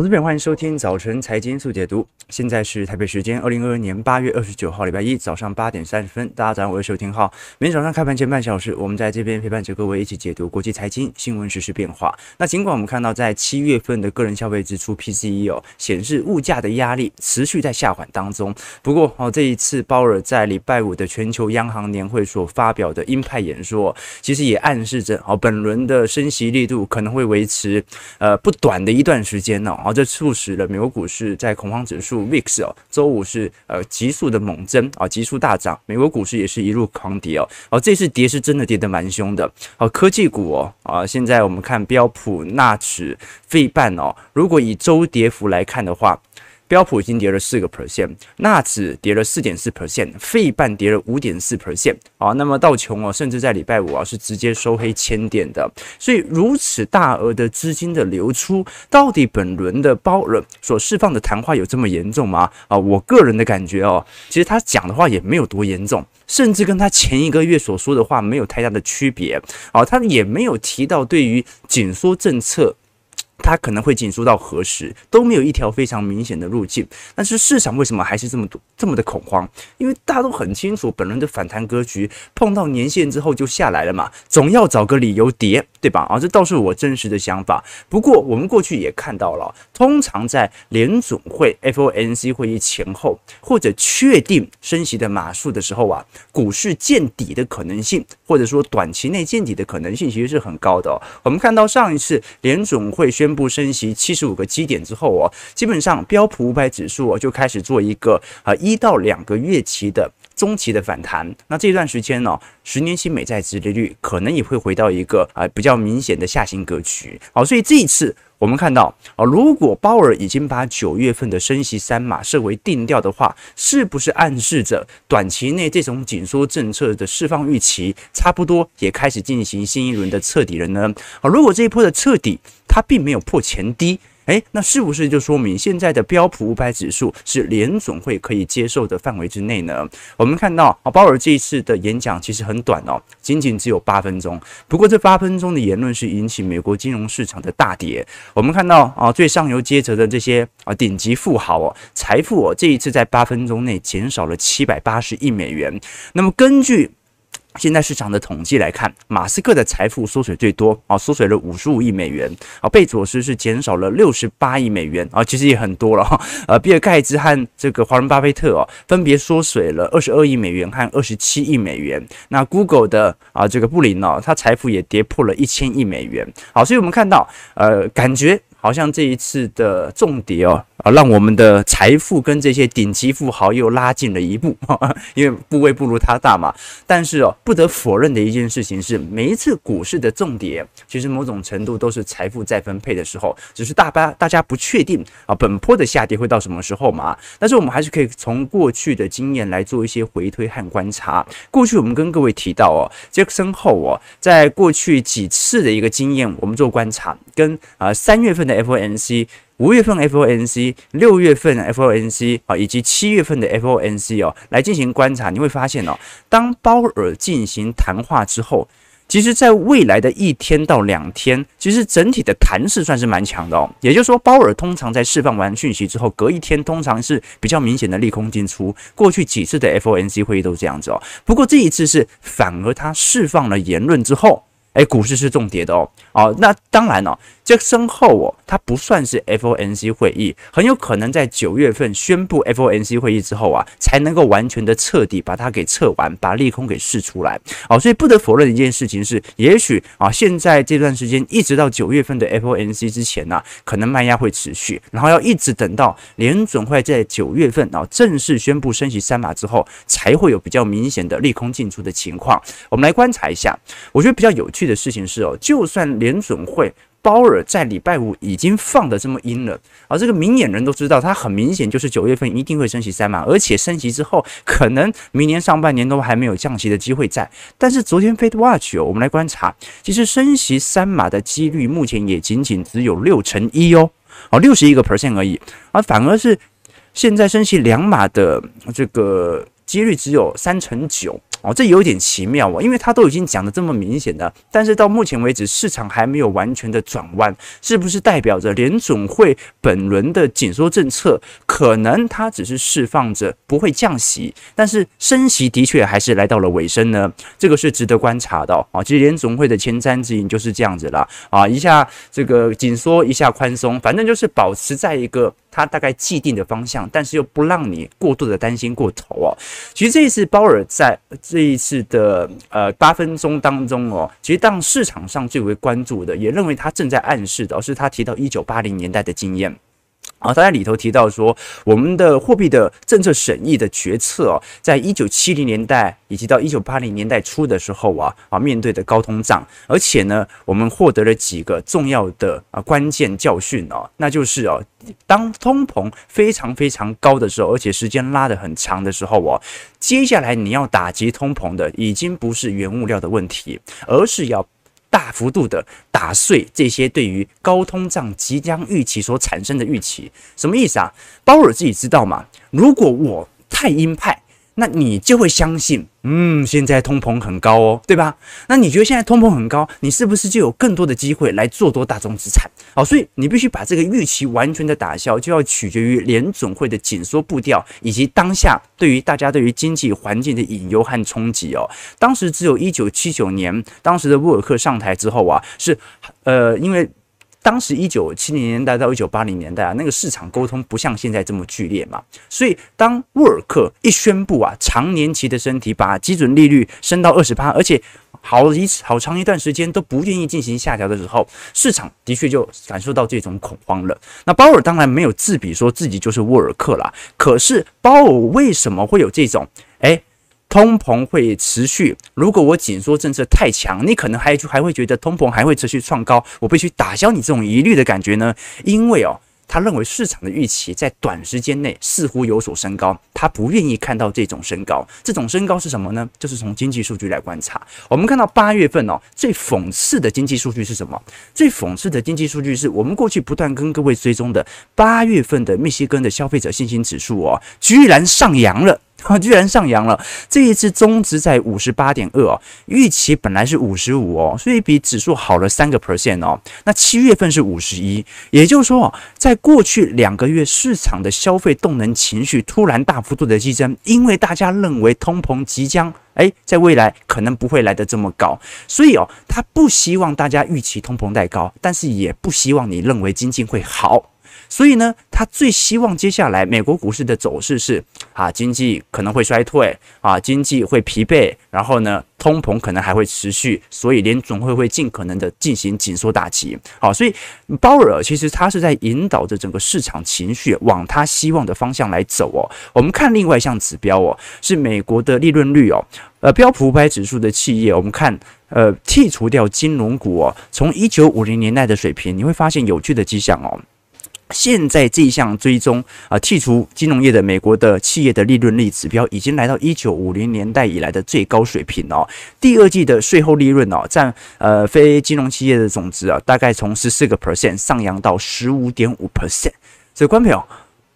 投资朋友，欢迎收听早晨财经速解读。现在是台北时间二零二二年八月二十九号，礼拜一早上八点三十分。大家早上好，我是收听号。每天早上开盘前半小时，我们在这边陪伴着各位一起解读国际财经新闻实、时变化。那尽管我们看到在七月份的个人消费支出 PCE 哦，显示物价的压力持续在下缓当中。不过哦，这一次鲍尔在礼拜五的全球央行年会所发表的鹰派演说，其实也暗示着哦，本轮的升息力度可能会维持呃不短的一段时间呢这促使了美国股市在恐慌指数 VIX 哦，周五是呃急速的猛增啊，急速大涨。美国股市也是一路狂跌哦，哦，这次跌是真的跌得蛮凶的。哦，科技股哦啊，现在我们看标普、纳指、费半哦，如果以周跌幅来看的话。标普已经跌了四个 percent，纳指跌了四点四 percent，费半跌了五点四 percent 啊。那么道琼哦，甚至在礼拜五啊是直接收黑千点的。所以如此大额的资金的流出，到底本轮的鲍尔所释放的谈话有这么严重吗？啊，我个人的感觉哦，其实他讲的话也没有多严重，甚至跟他前一个月所说的话没有太大的区别啊。他也没有提到对于紧缩政策。它可能会紧缩到何时都没有一条非常明显的路径，但是市场为什么还是这么多这么的恐慌？因为大家都很清楚，本轮的反弹格局碰到年线之后就下来了嘛，总要找个理由跌，对吧？啊，这倒是我真实的想法。不过我们过去也看到了，通常在联总会 FOMC 会议前后或者确定升息的码数的时候啊，股市见底的可能性，或者说短期内见底的可能性，其实是很高的哦。我们看到上一次联总会宣宣布升息七十五个基点之后哦，基本上标普五百指数哦就开始做一个呃一到两个月期的中期的反弹。那这段时间呢，十年期美债殖利率可能也会回到一个啊比较明显的下行格局。好，所以这一次。我们看到啊，如果鲍尔已经把九月份的升息三码设为定调的话，是不是暗示着短期内这种紧缩政策的释放预期差不多也开始进行新一轮的彻底了呢？啊，如果这一波的彻底它并没有破前低。诶，那是不是就说明现在的标普五百指数是联总会可以接受的范围之内呢？我们看到啊，鲍尔这一次的演讲其实很短哦，仅仅只有八分钟。不过这八分钟的言论是引起美国金融市场的大跌。我们看到啊，最上游阶层的这些啊顶级富豪哦，财富哦，这一次在八分钟内减少了七百八十亿美元。那么根据现在市场的统计来看，马斯克的财富缩水最多啊，缩水了五十五亿美元啊，贝佐斯是减少了六十八亿美元啊，其实也很多了哈。呃，比尔盖茨和这个华伦巴菲特哦，分别缩水了二十二亿美元和二十七亿美元。那 Google 的啊这个布林呢，他财富也跌破了一千亿美元。好，所以我们看到呃，感觉。好像这一次的重跌哦，啊，让我们的财富跟这些顶级富豪又拉近了一步，因为部位不如他大嘛。但是哦，不得否认的一件事情是，每一次股市的重跌，其实某种程度都是财富再分配的时候，只是大家大家不确定啊，本波的下跌会到什么时候嘛。但是我们还是可以从过去的经验来做一些回推和观察。过去我们跟各位提到哦，杰克森后哦，在过去几次的一个经验，我们做观察，跟啊三月份的。FOMC 五月份 FOMC 六月份 FOMC 啊，以及七月份的 FOMC 哦，来进行观察，你会发现哦，当鲍尔进行谈话之后，其实在未来的一天到两天，其实整体的弹势算是蛮强的哦。也就是说，鲍尔通常在释放完讯息之后，隔一天通常是比较明显的利空进出。过去几次的 FOMC 会议都是这样子哦。不过这一次是反而他释放了言论之后，诶，股市是重跌的哦。哦，那当然了。这身后哦，它不算是 FOMC 会议，很有可能在九月份宣布 FOMC 会议之后啊，才能够完全的彻底把它给撤完，把利空给试出来。哦，所以不得否认一件事情是，也许啊，现在这段时间一直到九月份的 FOMC 之前呢，可能卖压会持续，然后要一直等到联准会在九月份啊正式宣布升息三码之后，才会有比较明显的利空进出的情况。我们来观察一下，我觉得比较有趣的事情是哦，就算联准会。鲍尔在礼拜五已经放的这么阴了，而这个明眼人都知道，他很明显就是九月份一定会升息三码，而且升息之后，可能明年上半年都还没有降息的机会在。但是昨天 Fed Watch 哦，我们来观察，其实升息三码的几率目前也仅仅只有六成一哦，哦六十一个 percent 而已，而反而是现在升息两码的这个几率只有三成九。哦，这有点奇妙哦，因为他都已经讲得这么明显了，但是到目前为止市场还没有完全的转弯，是不是代表着联总会本轮的紧缩政策可能它只是释放着不会降息，但是升息的确还是来到了尾声呢？这个是值得观察的啊。其实联总会的前瞻指引就是这样子啦，啊，一下这个紧缩，一下宽松，反正就是保持在一个。他大概既定的方向，但是又不让你过度的担心过头哦。其实这一次鲍尔在这一次的呃八分钟当中哦，其实当市场上最为关注的，也认为他正在暗示的，是他提到一九八零年代的经验。啊，他在里头提到说，我们的货币的政策审议的决策哦，在一九七零年代以及到一九八零年代初的时候啊，啊，面对的高通胀，而且呢，我们获得了几个重要的啊关键教训哦，那就是哦，当通膨非常非常高的时候，而且时间拉得很长的时候哦，接下来你要打击通膨的，已经不是原物料的问题，而是要。大幅度的打碎这些对于高通胀即将预期所产生的预期，什么意思啊？鲍尔自己知道吗？如果我太鹰派。那你就会相信，嗯，现在通膨很高哦，对吧？那你觉得现在通膨很高，你是不是就有更多的机会来做多大宗资产？好，所以你必须把这个预期完全的打消，就要取决于联总会的紧缩步调以及当下对于大家对于经济环境的隐忧和冲击哦。当时只有一九七九年，当时的沃尔克上台之后啊，是呃，因为。当时一九七零年代到一九八零年代啊，那个市场沟通不像现在这么剧烈嘛，所以当沃尔克一宣布啊，长年期的身体，把基准利率升到二十八，而且好一好长一段时间都不愿意进行下调的时候，市场的确就感受到这种恐慌了。那鲍尔当然没有自比说自己就是沃尔克啦，可是鲍尔为什么会有这种诶？通膨会持续。如果我紧缩政策太强，你可能还还会觉得通膨还会持续创高，我必须打消你这种疑虑的感觉呢？因为哦，他认为市场的预期在短时间内似乎有所升高，他不愿意看到这种升高。这种升高是什么呢？就是从经济数据来观察。我们看到八月份哦，最讽刺的经济数据是什么？最讽刺的经济数据是我们过去不断跟各位追踪的八月份的密西根的消费者信心指数哦，居然上扬了。啊，居然上扬了！这一次中值在五十八点二哦，预期本来是五十五哦，所以比指数好了三个 percent 哦。那七月份是五十一，也就是说哦，在过去两个月市场的消费动能情绪突然大幅度的激增，因为大家认为通膨即将诶，在未来可能不会来得这么高，所以哦，他不希望大家预期通膨太高，但是也不希望你认为经济会好。所以呢，他最希望接下来美国股市的走势是啊，经济可能会衰退啊，经济会疲惫，然后呢，通膨可能还会持续，所以联总会会尽可能的进行紧缩打击。好，所以鲍尔其实他是在引导着整个市场情绪往他希望的方向来走哦。我们看另外一项指标哦，是美国的利润率哦，呃，标普五百指数的企业，我们看呃，剔除掉金融股哦，从一九五零年代的水平，你会发现有趣的迹象哦。现在这一项追踪啊，剔除金融业的美国的企业的利润率指标，已经来到一九五零年代以来的最高水平哦。第二季的税后利润哦，占呃非金融企业的总值啊，大概从十四个 percent 上扬到十五点五 percent。所以，观众朋友。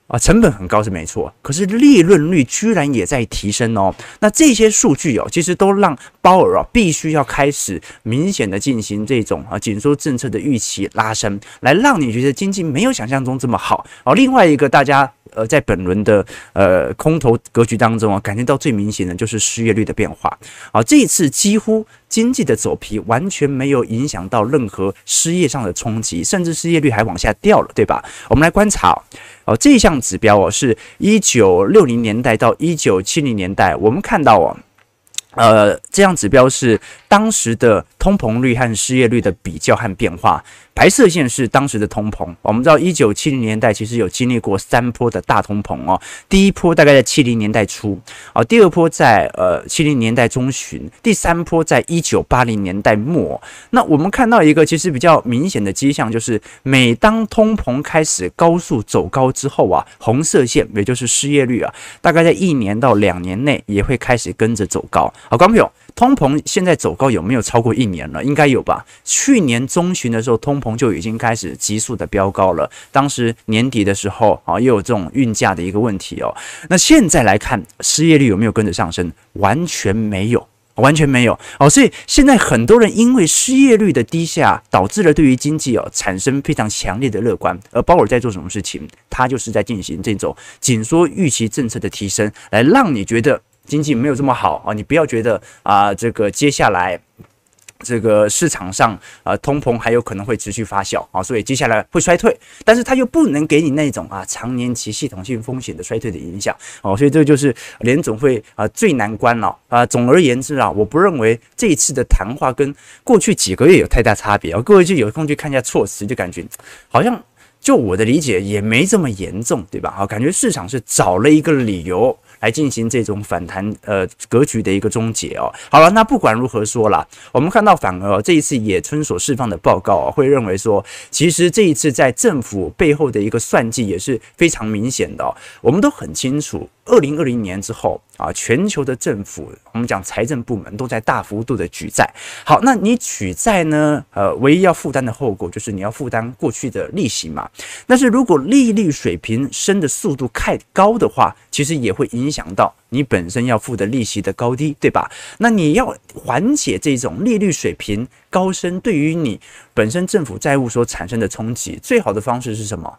啊，成本很高是没错，可是利润率居然也在提升哦。那这些数据哦，其实都让鲍尔啊必须要开始明显的进行这种啊紧缩政策的预期拉升，来让你觉得经济没有想象中这么好哦。另外一个大家。呃，在本轮的呃空头格局当中啊，感觉到最明显的就是失业率的变化啊。这一次几乎经济的走皮完全没有影响到任何失业上的冲击，甚至失业率还往下掉了，对吧？我们来观察哦，这项指标哦，是一九六零年代到一九七零年代，我们看到哦，呃，这项指标是当时的通膨率和失业率的比较和变化。白色线是当时的通膨，我们知道一九七零年代其实有经历过三波的大通膨哦，第一波大概在七零年代初，啊，第二波在呃七零年代中旬，第三波在一九八零年代末。那我们看到一个其实比较明显的迹象，就是每当通膨开始高速走高之后啊，红色线也就是失业率啊，大概在一年到两年内也会开始跟着走高。好，观众朋友，通膨现在走高有没有超过一年了？应该有吧？去年中旬的时候通。膨就已经开始急速的飙高了。当时年底的时候啊，又有这种运价的一个问题哦。那现在来看，失业率有没有跟着上升？完全没有。完全没有哦，所以现在很多人因为失业率的低下，导致了对于经济哦产生非常强烈的乐观。而鲍尔在做什么事情？他就是在进行这种紧缩预期政策的提升，来让你觉得经济没有这么好啊，你不要觉得啊，这个接下来。这个市场上啊，通膨还有可能会持续发酵啊，所以接下来会衰退，但是它又不能给你那种啊长年期系统性风险的衰退的影响哦，所以这就是联总会啊最难关了啊。总而言之啊，我不认为这一次的谈话跟过去几个月有太大差别啊。各位就有空去看一下措辞，就感觉好像就我的理解也没这么严重，对吧？好，感觉市场是找了一个理由。来进行这种反弹呃格局的一个终结哦。好了，那不管如何说啦，我们看到反而这一次野村所释放的报告，会认为说，其实这一次在政府背后的一个算计也是非常明显的。我们都很清楚。二零二零年之后啊，全球的政府，我们讲财政部门都在大幅度的举债。好，那你举债呢？呃，唯一要负担的后果就是你要负担过去的利息嘛。但是如果利率水平升的速度太高的话，其实也会影响到你本身要付的利息的高低，对吧？那你要缓解这种利率水平高升对于你本身政府债务所产生的冲击，最好的方式是什么？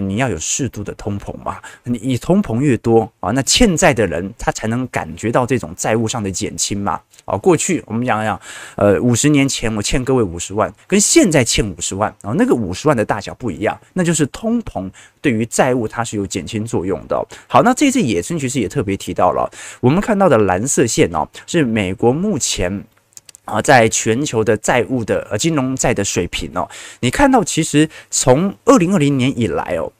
你要有适度的通膨嘛，你你通膨越多啊，那欠债的人他才能感觉到这种债务上的减轻嘛。啊，过去我们讲讲，呃，五十年前我欠各位五十万，跟现在欠五十万啊，那个五十万的大小不一样，那就是通膨对于债务它是有减轻作用的。好，那这次野村其实也特别提到了，我们看到的蓝色线哦，是美国目前。啊，在全球的债务的呃金融债的水平哦，你看到其实从二零二零年以来哦，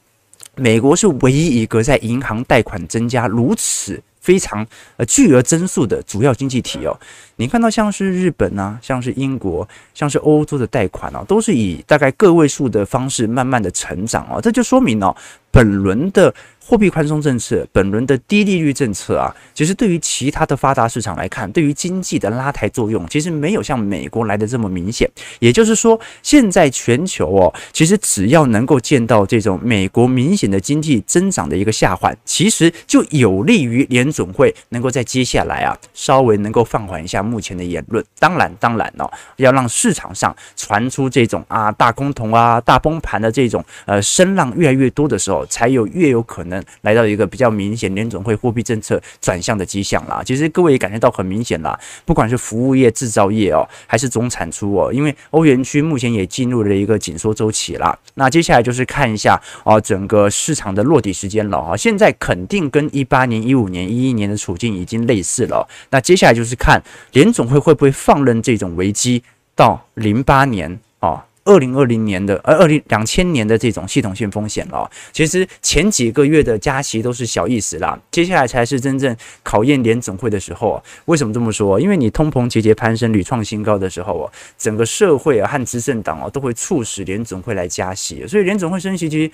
美国是唯一一个在银行贷款增加如此非常呃巨额增速的主要经济体哦。你看到像是日本啊，像是英国，像是欧洲的贷款哦，都是以大概个位数的方式慢慢的成长哦，这就说明哦，本轮的。货币宽松政策，本轮的低利率政策啊，其实对于其他的发达市场来看，对于经济的拉抬作用，其实没有像美国来的这么明显。也就是说，现在全球哦，其实只要能够见到这种美国明显的经济增长的一个下滑，其实就有利于联准会能够在接下来啊，稍微能够放缓一下目前的言论。当然，当然哦，要让市场上传出这种啊大空头啊大崩盘的这种呃声浪越来越多的时候，才有越有可能。来到一个比较明显联总会货币政策转向的迹象啦。其实各位也感觉到很明显啦，不管是服务业、制造业哦，还是总产出哦，因为欧元区目前也进入了一个紧缩周期啦。那接下来就是看一下哦，整个市场的落底时间了啊。现在肯定跟一八年、一五年、一一年的处境已经类似了。那接下来就是看联总会会不会放任这种危机到零八年啊。二零二零年的呃，二零两千年的这种系统性风险了，其实前几个月的加息都是小意思啦，接下来才是真正考验联总会的时候。为什么这么说？因为你通膨节节攀升，屡创新高的时候哦，整个社会啊和执政党啊都会促使联总会来加息，所以联总会升息其实。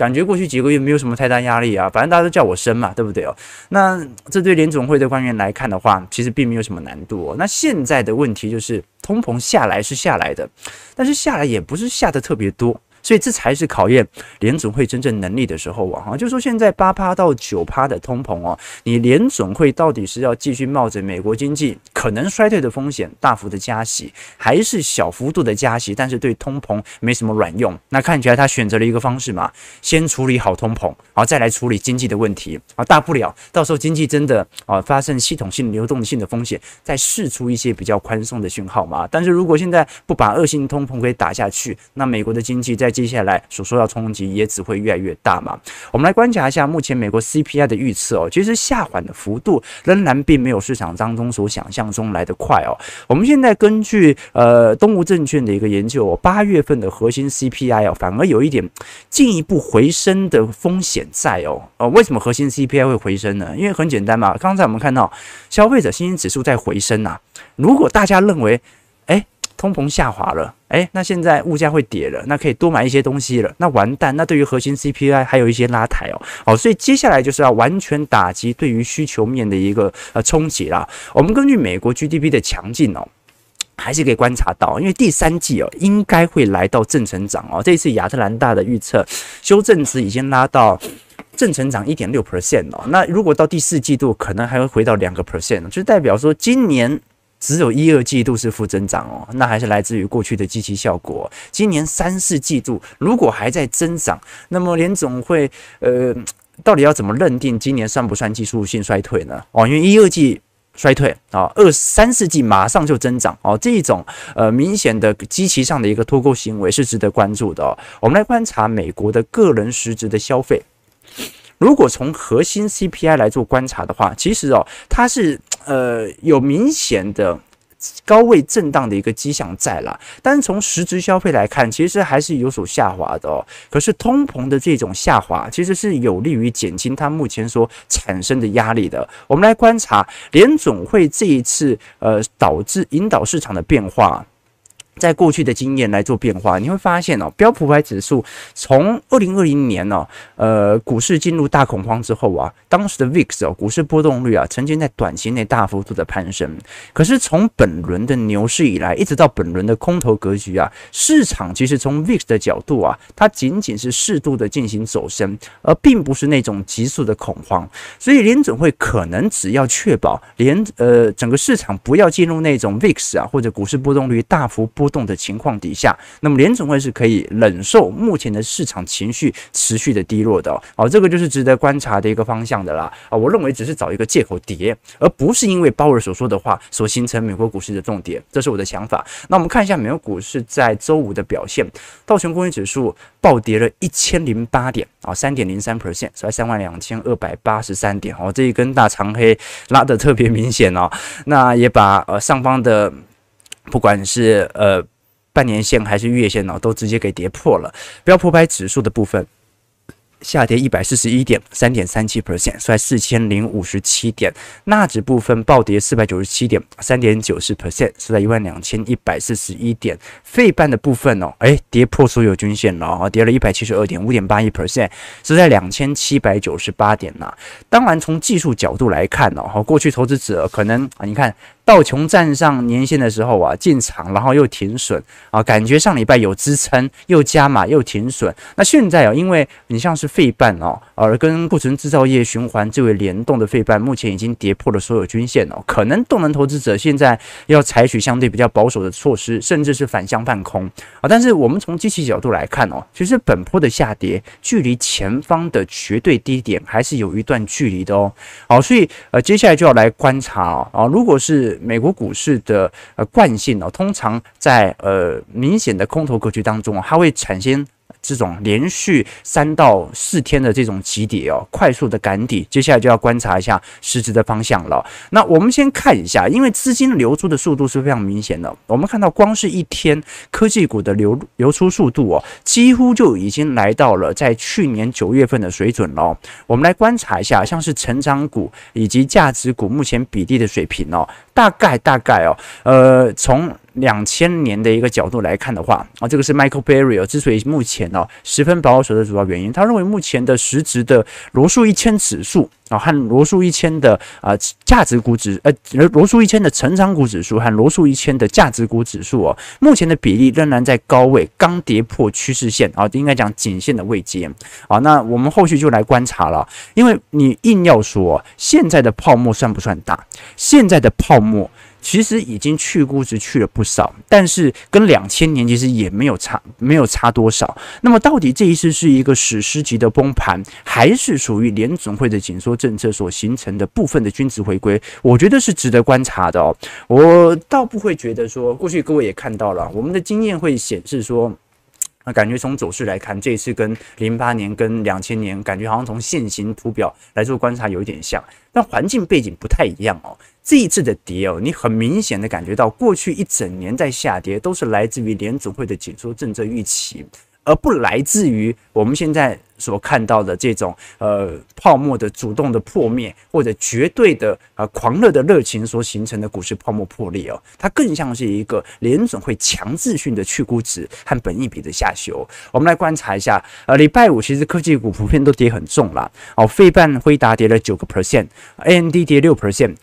感觉过去几个月没有什么太大压力啊，反正大家都叫我升嘛，对不对哦？那这对联总会的官员来看的话，其实并没有什么难度哦。那现在的问题就是通膨下来是下来的，但是下来也不是下的特别多。所以这才是考验联总会真正能力的时候啊！哈，就说现在八趴到九趴的通膨哦，你联总会到底是要继续冒着美国经济可能衰退的风险，大幅的加息，还是小幅度的加息，但是对通膨没什么卵用？那看起来他选择了一个方式嘛，先处理好通膨，然后再来处理经济的问题啊，大不了到时候经济真的啊发生系统性流动性的风险，再释出一些比较宽松的讯号嘛。但是如果现在不把恶性通膨给打下去，那美国的经济在接下来所受到冲击也只会越来越大嘛。我们来观察一下目前美国 CPI 的预测哦，其实下缓的幅度仍然并没有市场当中所想象中来得快哦。我们现在根据呃东吴证券的一个研究，八月份的核心 CPI 哦，反而有一点进一步回升的风险在哦。呃，为什么核心 CPI 会回升呢？因为很简单嘛，刚才我们看到消费者信心指数在回升呐。如果大家认为，通膨下滑了。诶，那现在物价会跌了，那可以多买一些东西了，那完蛋，那对于核心 CPI 还有一些拉抬哦，好，所以接下来就是要完全打击对于需求面的一个呃冲击啦。我们根据美国 GDP 的强劲哦。还是可以观察到，因为第三季哦，应该会来到正成长哦。这一次亚特兰大的预测修正值已经拉到正成长一点六 percent 哦。那如果到第四季度，可能还会回到两个 percent，就代表说今年只有一二季度是负增长哦。那还是来自于过去的基期效果。今年三四季度如果还在增长，那么联总会呃，到底要怎么认定今年算不算技术性衰退呢？哦，因为一二季。衰退啊，二三四季马上就增长哦，这一种呃明显的基期上的一个脱钩行为是值得关注的哦。我们来观察美国的个人实质的消费，如果从核心 CPI 来做观察的话，其实哦它是呃有明显的。高位震荡的一个迹象在了，但是从实质消费来看，其实还是有所下滑的哦。可是通膨的这种下滑，其实是有利于减轻它目前所产生的压力的。我们来观察联总会这一次呃导致引导市场的变化。在过去的经验来做变化，你会发现哦，标普五百指数从二零二零年哦，呃，股市进入大恐慌之后啊，当时的 VIX 哦，股市波动率啊，曾经在短期内大幅度的攀升。可是从本轮的牛市以来，一直到本轮的空头格局啊，市场其实从 VIX 的角度啊，它仅仅是适度的进行走升，而并不是那种急速的恐慌。所以联准会可能只要确保连呃整个市场不要进入那种 VIX 啊或者股市波动率大幅波动的情况底下，那么联总会是可以忍受目前的市场情绪持续的低落的哦，哦，这个就是值得观察的一个方向的啦啊，我认为只是找一个借口跌，而不是因为鲍尔所说的话所形成美国股市的重跌，这是我的想法。那我们看一下美国股市在周五的表现，道琼工业指数暴跌了一千零八点啊，三点零三 percent，在三万两千二百八十三点哦，这一根大长黑拉得特别明显哦，那也把呃上方的。不管是呃半年线还是月线呢，都直接给跌破了。标普五百指数的部分。下跌一百四十一点，三点三七 percent，收在四千零五十七点。纳指部分暴跌四百九十七点，三点九四 percent，收在一万两千一百四十一点。费半的部分哦，哎，跌破所有均线了啊，跌了一百七十二点，五点八一 percent，是在两千七百九十八点呐。当然，从技术角度来看呢，哈，过去投资者可能啊，你看道琼站上年线的时候啊，进场然后又停损啊，感觉上礼拜有支撑，又加码又停损。那现在啊，因为你像是费半哦，而跟库存制造业循环最为联动的费半，目前已经跌破了所有均线哦。可能动能投资者现在要采取相对比较保守的措施，甚至是反向放空啊。但是我们从机器角度来看哦，其实本波的下跌距离前方的绝对低点还是有一段距离的哦。好，所以呃，接下来就要来观察哦。啊，如果是美国股市的呃惯性呢，通常在呃明显的空头格局当中，它会产生。这种连续三到四天的这种急跌哦，快速的赶底，接下来就要观察一下实质的方向了。那我们先看一下，因为资金流出的速度是非常明显的。我们看到，光是一天科技股的流流出速度哦，几乎就已经来到了在去年九月份的水准了。我们来观察一下，像是成长股以及价值股目前比例的水平哦，大概大概哦，呃，从。两千年的一个角度来看的话啊，这个是 Michael Barry 之所以目前呢、啊、十分保守的主要原因，他认为目前的实质的罗素一千指数啊和罗素一千的啊价值股指呃罗素一千的成长股指数和罗素一千的价值股指数哦，目前的比例仍然在高位，刚跌破趋势线啊，应该讲颈线的位阶啊。那我们后续就来观察了，因为你硬要说现在的泡沫算不算大？现在的泡沫。其实已经去估值去了不少，但是跟两千年其实也没有差，没有差多少。那么到底这一次是一个史诗级的崩盘，还是属于联总会的紧缩政策所形成的部分的均值回归？我觉得是值得观察的哦。我倒不会觉得说，过去各位也看到了，我们的经验会显示说。那感觉从走势来看，这一次跟零八年、跟两千年，感觉好像从现行图表来做观察有一点像，但环境背景不太一样哦。这一次的跌哦，你很明显的感觉到，过去一整年在下跌，都是来自于联准会的紧缩政策预期。而不来自于我们现在所看到的这种呃泡沫的主动的破灭，或者绝对的呃狂热的热情所形成的股市泡沫破裂哦，它更像是一个联总会强制性的去估值和本益比的下修。我们来观察一下，呃，礼拜五其实科技股普遍都跌很重了哦，费半辉达跌了九个 percent，AMD 跌六 percent。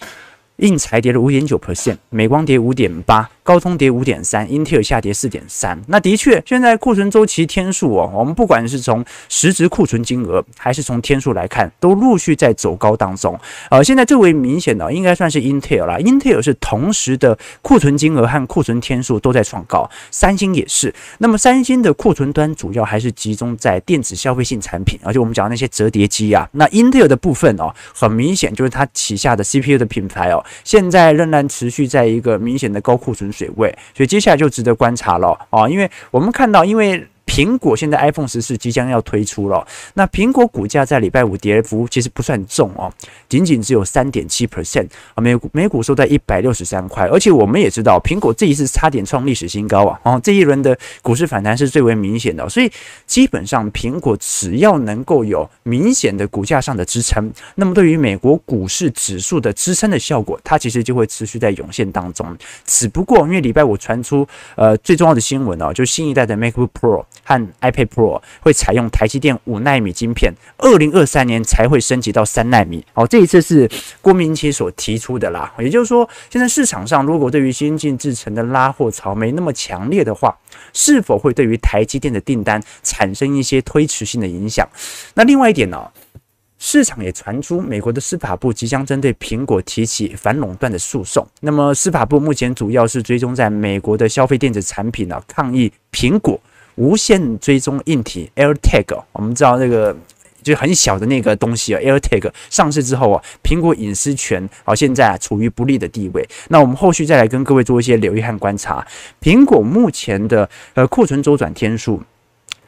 印材跌了五点九 percent，美光跌五点八，高通跌五点三，英特尔下跌四点三。那的确，现在库存周期天数哦，我们不管是从实质库存金额，还是从天数来看，都陆续在走高当中。呃，现在最为明显的应该算是英特尔啦，英特尔是同时的库存金额和库存天数都在创高，三星也是。那么三星的库存端主要还是集中在电子消费性产品，而且我们讲那些折叠机啊，那英特尔的部分哦，很明显就是它旗下的 CPU 的品牌哦，现在仍然持续在一个明显的高库存水位，所以接下来就值得观察了啊，因为我们看到，因为。苹果现在 iPhone 十四即将要推出了，那苹果股价在礼拜五跌幅其实不算重哦，仅仅只有三点七 percent 啊，每股每股收在一百六十三块，而且我们也知道，苹果这一次差点创历史新高啊，哦，这一轮的股市反弹是最为明显的，所以基本上苹果只要能够有明显的股价上的支撑，那么对于美国股市指数的支撑的效果，它其实就会持续在涌现当中。只不过因为礼拜五传出呃最重要的新闻哦，就新一代的 MacBook Pro。和 iPad Pro 会采用台积电五纳米晶片，二零二三年才会升级到三纳米。哦，这一次是郭明奇所提出的啦。也就是说，现在市场上如果对于先进制程的拉货潮没那么强烈的话，是否会对于台积电的订单产生一些推迟性的影响？那另外一点呢、市场也传出美国的司法部即将针对苹果提起反垄断的诉讼。那么司法部目前主要是追踪在美国的消费电子产品呢、抗议苹果。无线追踪硬体 AirTag，我们知道那个就很小的那个东西啊，AirTag 上市之后啊，苹果隐私权啊现在啊处于不利的地位。那我们后续再来跟各位做一些留意和观察，苹果目前的呃库存周转天数。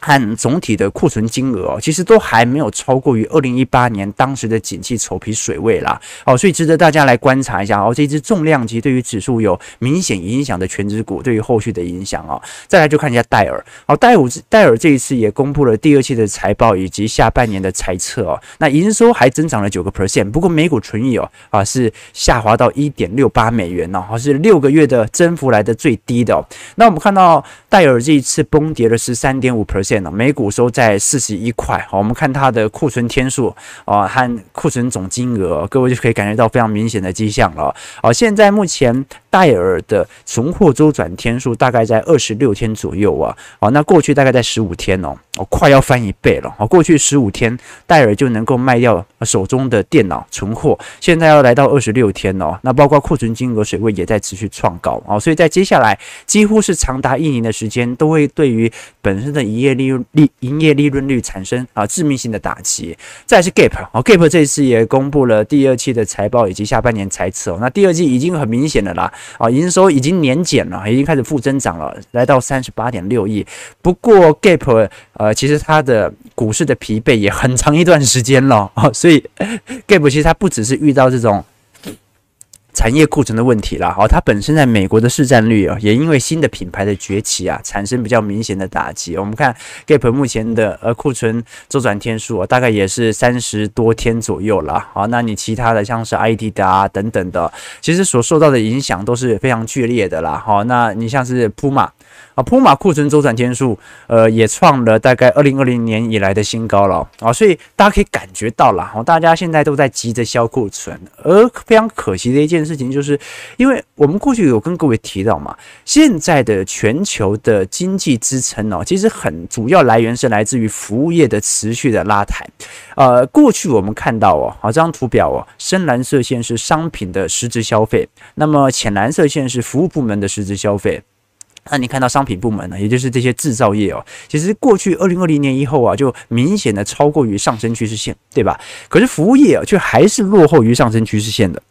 和总体的库存金额哦，其实都还没有超过于二零一八年当时的景气丑皮水位啦。哦，所以值得大家来观察一下哦。这支重量级对于指数有明显影响的权值股，对于后续的影响哦。再来就看一下戴尔，哦，戴尔戴尔这一次也公布了第二期的财报以及下半年的财测哦。那营收还增长了九个 percent，不过每股纯益哦啊是下滑到一点六八美元哦，是六个月的增幅来的最低的哦。那我们看到戴尔这一次崩跌了十三点五 percent。每股收在四十一块，好，我们看它的库存天数啊和库存总金额，各位就可以感觉到非常明显的迹象了。好，现在目前戴尔的存货周转天数大概在二十六天左右啊，好，那过去大概在十五天哦，哦快要翻一倍了。好，过去十五天戴尔就能够卖掉手中的电脑存货，现在要来到二十六天哦，那包括库存金额水位也在持续创高啊，所以在接下来几乎是长达一年的时间，都会对于本身的营业利润利营业利润率产生啊致命性的打击。再是 Gap 啊，Gap 这次也公布了第二期的财报以及下半年财测哦。那第二季已经很明显的啦，啊，营收已经年减了，已经开始负增长了，来到三十八点六亿。不过 Gap 呃，其实它的股市的疲惫也很长一段时间了啊，所以 Gap 其实它不只是遇到这种。产业库存的问题啦，好，它本身在美国的市占率啊，也因为新的品牌的崛起啊，产生比较明显的打击。我们看 Gap 目前的呃库存周转天数啊，大概也是三十多天左右啦。好，那你其他的像是 ID 的啊等等的，其实所受到的影响都是非常剧烈的啦。好，那你像是 Puma。啊，普马库存周转天数，呃，也创了大概二零二零年以来的新高了啊，所以大家可以感觉到了，哦，大家现在都在急着销库存，而非常可惜的一件事情，就是因为我们过去有跟各位提到嘛，现在的全球的经济支撑哦，其实很主要来源是来自于服务业的持续的拉抬，呃，过去我们看到哦，好，这张图表哦，深蓝色线是商品的实质消费，那么浅蓝色线是服务部门的实质消费。那你看到商品部门呢，也就是这些制造业哦，其实过去二零二零年以后啊，就明显的超过于上升趋势线，对吧？可是服务业啊，却还是落后于上升趋势线的，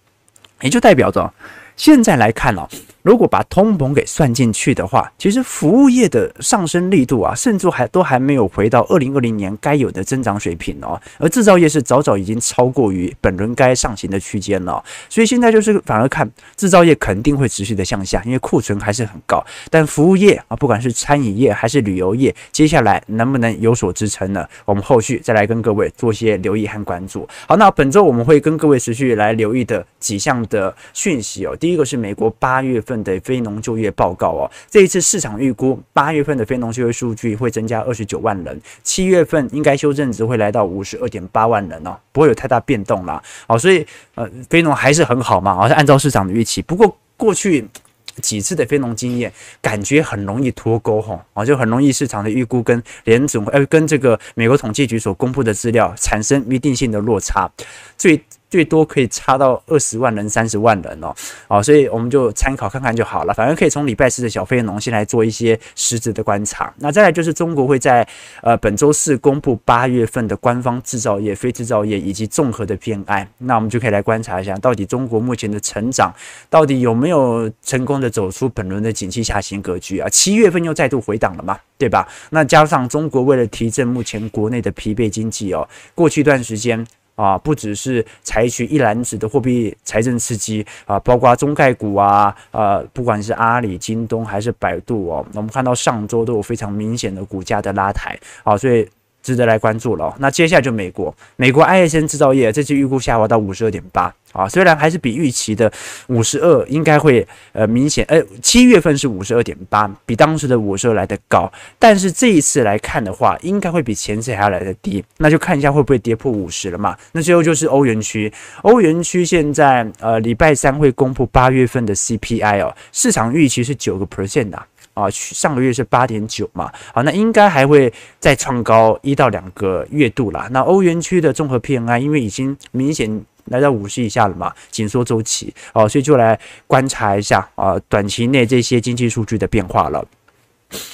也就代表着现在来看哦。如果把通膨给算进去的话，其实服务业的上升力度啊，甚至还都还没有回到二零二零年该有的增长水平哦。而制造业是早早已经超过于本轮该上行的区间了，所以现在就是反而看制造业肯定会持续的向下，因为库存还是很高。但服务业啊，不管是餐饮业还是旅游业，接下来能不能有所支撑呢？我们后续再来跟各位做些留意和关注。好，那本周我们会跟各位持续来留意的几项的讯息哦。第一个是美国八月份的非农就业报告哦，这一次市场预估八月份的非农就业数据会增加二十九万人，七月份应该修正值会来到五十二点八万人哦，不会有太大变动啦。好，所以呃，非农还是很好嘛，好，是按照市场的预期。不过过去。几次的非农经验，感觉很容易脱钩吼，啊，就很容易市场的预估跟联准呃跟这个美国统计局所公布的资料产生一定性的落差，最。最多可以差到二十万人、三十万人哦，哦，所以我们就参考看看就好了。反正可以从礼拜四的小非农先来做一些实质的观察。那再来就是中国会在呃本周四公布八月份的官方制造业、非制造业以及综合的 PMI。那我们就可以来观察一下，到底中国目前的成长到底有没有成功的走出本轮的景气下行格局啊？七月份又再度回档了嘛，对吧？那加上中国为了提振目前国内的疲惫经济哦，过去一段时间。啊，不只是采取一篮子的货币财政刺激啊，包括中概股啊，呃，不管是阿里、京东还是百度哦，我们看到上周都有非常明显的股价的拉抬啊，所以值得来关注了。那接下来就美国，美国 ISM 制造业这次预估下滑到五十二点八。啊，虽然还是比预期的五十二应该会呃明显，呃七月份是五十二点八，比当时的五十二来的高，但是这一次来看的话，应该会比前次还要来的低，那就看一下会不会跌破五十了嘛。那最后就是欧元区，欧元区现在呃礼拜三会公布八月份的 CPI 哦，市场预期是九个 percent 的啊，上个月是八点九嘛，好，那应该还会再创高一到两个月度啦。那欧元区的综合 PMI 因为已经明显。来到五十以下了嘛，紧缩周期哦，所以就来观察一下啊，短期内这些经济数据的变化了。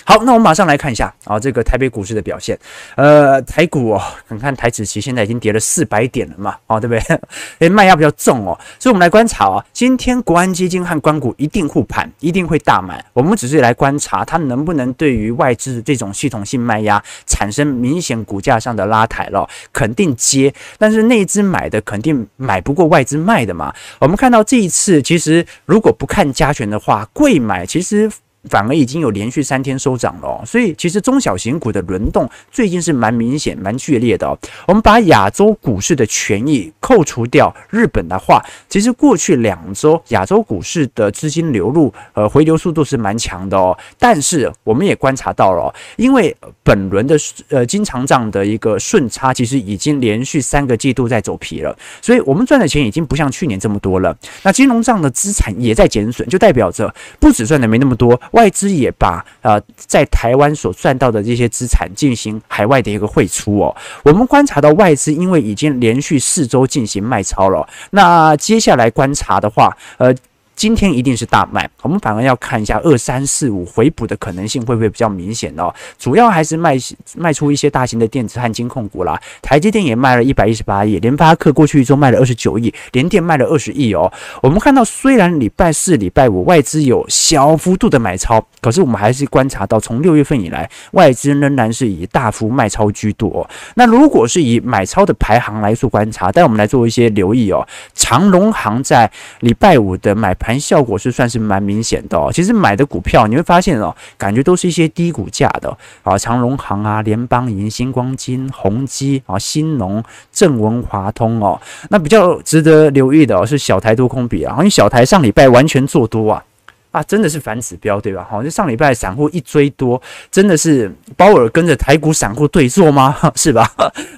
好，那我们马上来看一下啊，这个台北股市的表现。呃，台股哦，你看台指期现在已经跌了四百点了嘛，哦，对不对？诶，卖压比较重哦，所以我们来观察啊，今天国安基金和关股一定护盘，一定会大买。我们只是来观察它能不能对于外资这种系统性卖压产生明显股价上的拉抬了，肯定接。但是内资买的肯定买不过外资卖的嘛。我们看到这一次，其实如果不看加权的话，贵买其实。反而已经有连续三天收涨了哦，所以其实中小型股的轮动最近是蛮明显、蛮剧烈的哦。我们把亚洲股市的权益扣除掉日本的话，其实过去两周亚洲股市的资金流入呃回流速度是蛮强的哦。但是我们也观察到了，因为本轮的呃经常账的一个顺差其实已经连续三个季度在走皮了，所以我们赚的钱已经不像去年这么多了。那金融账的资产也在减损，就代表着不止赚的没那么多。外资也把呃在台湾所赚到的这些资产进行海外的一个汇出哦。我们观察到外资因为已经连续四周进行卖超了，那接下来观察的话，呃。今天一定是大卖，我们反而要看一下二三四五回补的可能性会不会比较明显哦。主要还是卖卖出一些大型的电子和金控股啦。台积电也卖了一百一十八亿，联发科过去一周卖了二十九亿，联电卖了二十亿哦。我们看到虽然礼拜四、礼拜五外资有小幅度的买超，可是我们还是观察到从六月份以来，外资仍然是以大幅卖超居多哦。那如果是以买超的排行来做观察，带我们来做一些留意哦。长荣航在礼拜五的买盘效果是算是蛮明显的哦。其实买的股票你会发现哦，感觉都是一些低股价的啊，长荣行啊、联邦银、星光金、宏基啊、新农、正文、华通哦。那比较值得留意的哦，是小台多空比啊，因为小台上礼拜完全做多啊。啊，真的是反指标，对吧？好，就上礼拜散户一追多，真的是鲍尔跟着台股散户对坐吗？是吧？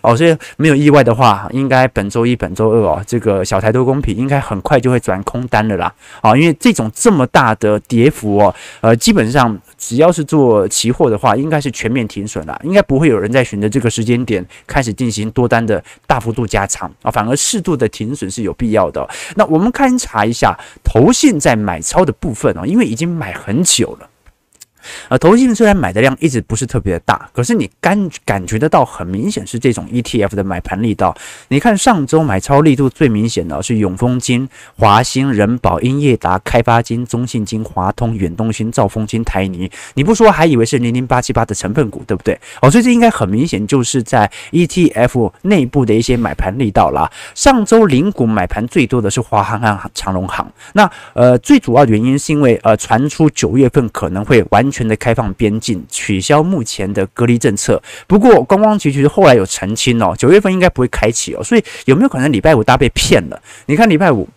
哦，所以没有意外的话，应该本周一、本周二哦，这个小台多公平应该很快就会转空单了啦。啊，因为这种这么大的跌幅哦，呃，基本上。只要是做期货的话，应该是全面停损了，应该不会有人在选择这个时间点开始进行多单的大幅度加仓啊，反而适度的停损是有必要的。那我们勘察一下投信在买超的部分啊，因为已经买很久了。呃，投信虽然买的量一直不是特别的大，可是你感感觉得到很明显是这种 ETF 的买盘力道。你看上周买超力度最明显的是永丰金、华兴、人保、英业达、开发金、中信金、华通、远东新、兆丰金、台泥。你不说还以为是零零八七八的成分股，对不对？哦，所以这应该很明显就是在 ETF 内部的一些买盘力道啦。上周零股买盘最多的是华航和长荣航。那呃，最主要原因是因为呃，传出九月份可能会完全。全的开放边境，取消目前的隔离政策。不过观光局其实后来有澄清哦，九月份应该不会开启哦。所以有没有可能礼拜五大家被骗了？你看礼拜五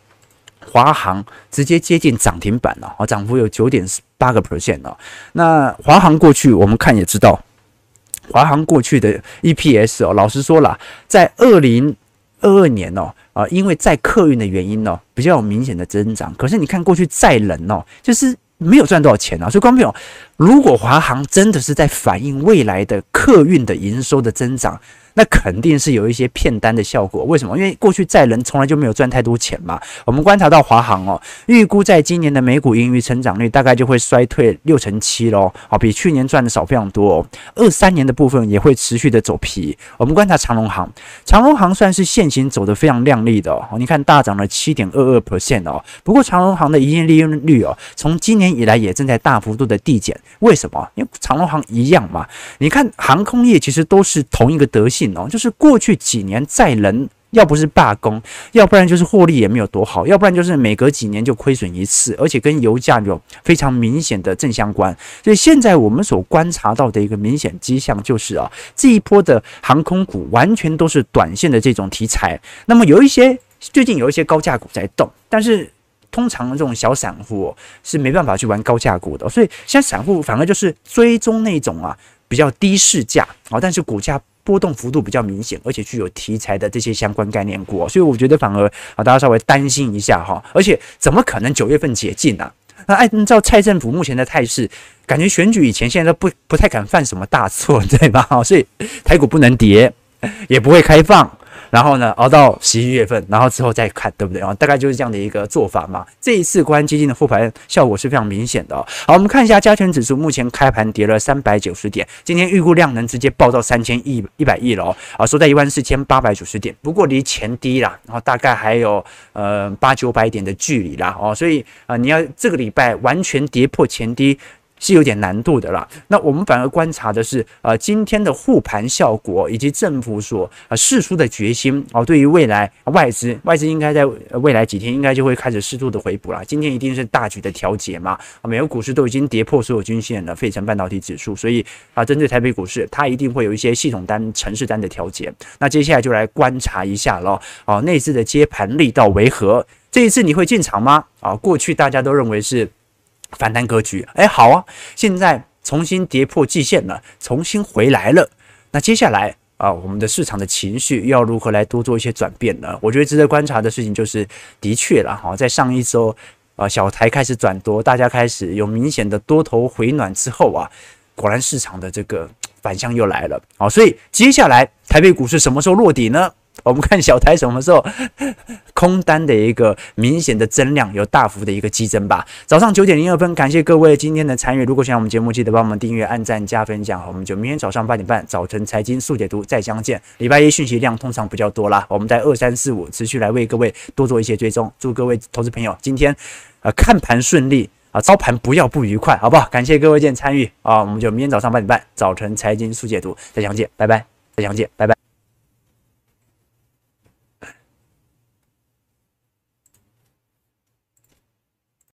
华航直接接近涨停板了，哦，涨幅有九点八个 percent 哦。那华航过去我们看也知道，华航过去的 EPS 哦，老实说了，在二零二二年哦，啊，因为载客运的原因哦，比较有明显的增长。可是你看过去载人哦，就是。没有赚多少钱啊。所以，观众朋友，如果华航真的是在反映未来的客运的营收的增长，那肯定是有一些骗单的效果。为什么？因为过去载人从来就没有赚太多钱嘛。我们观察到华航哦，预估在今年的每股盈余成长率大概就会衰退六成七喽，好，比去年赚的少非常多哦。二三年的部分也会持续的走皮。我们观察长荣航，长荣航算是现行走得非常亮丽的哦。你看大涨了七点二二 percent 哦。不过长荣航的营业利润率哦，从今年以来也正在大幅度的递减。为什么？因为长荣航一样嘛。你看航空业其实都是同一个德性。就是过去几年载人，要不是罢工，要不然就是获利也没有多好，要不然就是每隔几年就亏损一次，而且跟油价有非常明显的正相关。所以现在我们所观察到的一个明显迹象就是啊，这一波的航空股完全都是短线的这种题材。那么有一些最近有一些高价股在动，但是通常这种小散户是没办法去玩高价股的，所以现在散户反而就是追踪那种啊比较低市价啊，但是股价。波动幅度比较明显，而且具有题材的这些相关概念股，所以我觉得反而啊，大家稍微担心一下哈。而且怎么可能九月份解禁呢？那按照蔡政府目前的态势，感觉选举以前现在都不不太敢犯什么大错，对吧？所以台股不能跌，也不会开放。然后呢，熬到十一月份，然后之后再看，对不对啊？大概就是这样的一个做法嘛。这一次国安基金的复盘效果是非常明显的。好，我们看一下加权指数，目前开盘跌了三百九十点，今天预估量能直接爆到三千亿一百亿了哦。啊，收在一万四千八百九十点，不过离前低啦，然后大概还有呃八九百点的距离啦哦。所以啊，你要这个礼拜完全跌破前低。是有点难度的啦。那我们反而观察的是，呃，今天的护盘效果以及政府所呃释出的决心哦，对于未来外资，外资应该在未来几天应该就会开始适度的回补了。今天一定是大举的调节嘛，啊，美国股市都已经跌破所有均线了，费城半导体指数，所以啊，针对台北股市，它一定会有一些系统单、程式单的调节。那接下来就来观察一下喽，啊，内资的接盘力道为何？这一次你会进场吗？啊，过去大家都认为是。反弹格局，哎，好啊，现在重新跌破季线了，重新回来了。那接下来啊，我们的市场的情绪要如何来多做一些转变呢？我觉得值得观察的事情就是，的确了哈，在上一周啊，小台开始转多，大家开始有明显的多头回暖之后啊，果然市场的这个反向又来了啊，所以接下来台北股市什么时候落底呢？我们看小台什么时候空单的一个明显的增量有大幅的一个激增吧。早上九点零二分，感谢各位今天的参与。如果喜欢我们节目，记得帮我们订阅、按赞、加分享。我们就明天早上八点半早晨财经速解读再相见。礼拜一讯息量通常比较多啦，我们在二三四五持续来为各位多做一些追踪。祝各位投资朋友今天呃看盘顺利啊，操盘不要不愉快，好不好？感谢各位今天参与啊，我们就明天早上八点半早晨财经速解读再相见，拜拜，再相见，拜拜。